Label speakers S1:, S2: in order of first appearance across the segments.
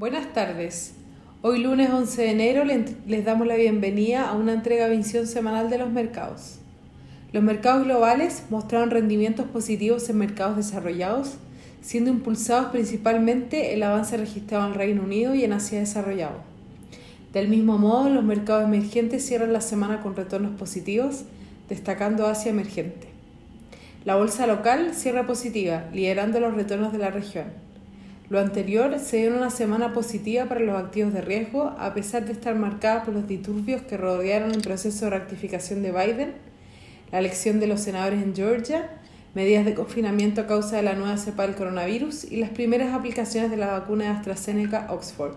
S1: Buenas tardes. Hoy lunes 11 de enero les damos la bienvenida a una entrega visión semanal de los mercados. Los mercados globales mostraron rendimientos positivos en mercados desarrollados, siendo impulsados principalmente el avance registrado en Reino Unido y en Asia desarrollado. Del mismo modo, los mercados emergentes cierran la semana con retornos positivos, destacando Asia emergente. La bolsa local cierra positiva, liderando los retornos de la región. Lo anterior se dio en una semana positiva para los activos de riesgo, a pesar de estar marcada por los disturbios que rodearon el proceso de rectificación de Biden, la elección de los senadores en Georgia, medidas de confinamiento a causa de la nueva cepa del coronavirus y las primeras aplicaciones de la vacuna de AstraZeneca Oxford.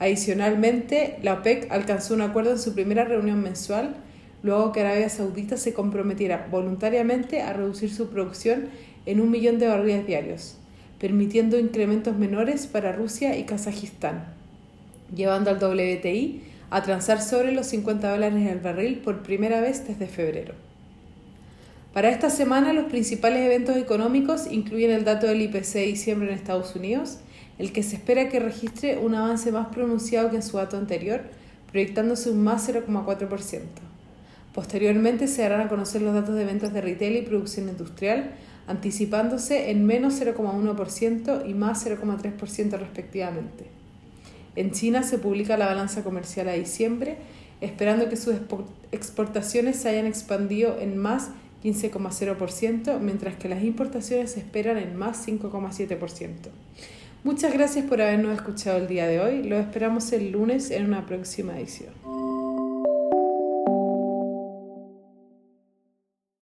S1: Adicionalmente, la OPEC alcanzó un acuerdo en su primera reunión mensual, luego que Arabia Saudita se comprometiera voluntariamente a reducir su producción en un millón de barriles diarios permitiendo incrementos menores para Rusia y Kazajistán, llevando al WTI a transar sobre los 50 dólares el barril por primera vez desde febrero. Para esta semana los principales eventos económicos incluyen el dato del IPC de diciembre en Estados Unidos, el que se espera que registre un avance más pronunciado que en su dato anterior, proyectándose un más 0,4%. Posteriormente se darán a conocer los datos de ventas de retail y producción industrial, anticipándose en menos 0,1% y más 0,3% respectivamente. En China se publica la balanza comercial a diciembre, esperando que sus exportaciones se hayan expandido en más 15,0%, mientras que las importaciones se esperan en más 5,7%. Muchas gracias por habernos escuchado el día de hoy. Lo esperamos el lunes en una próxima edición.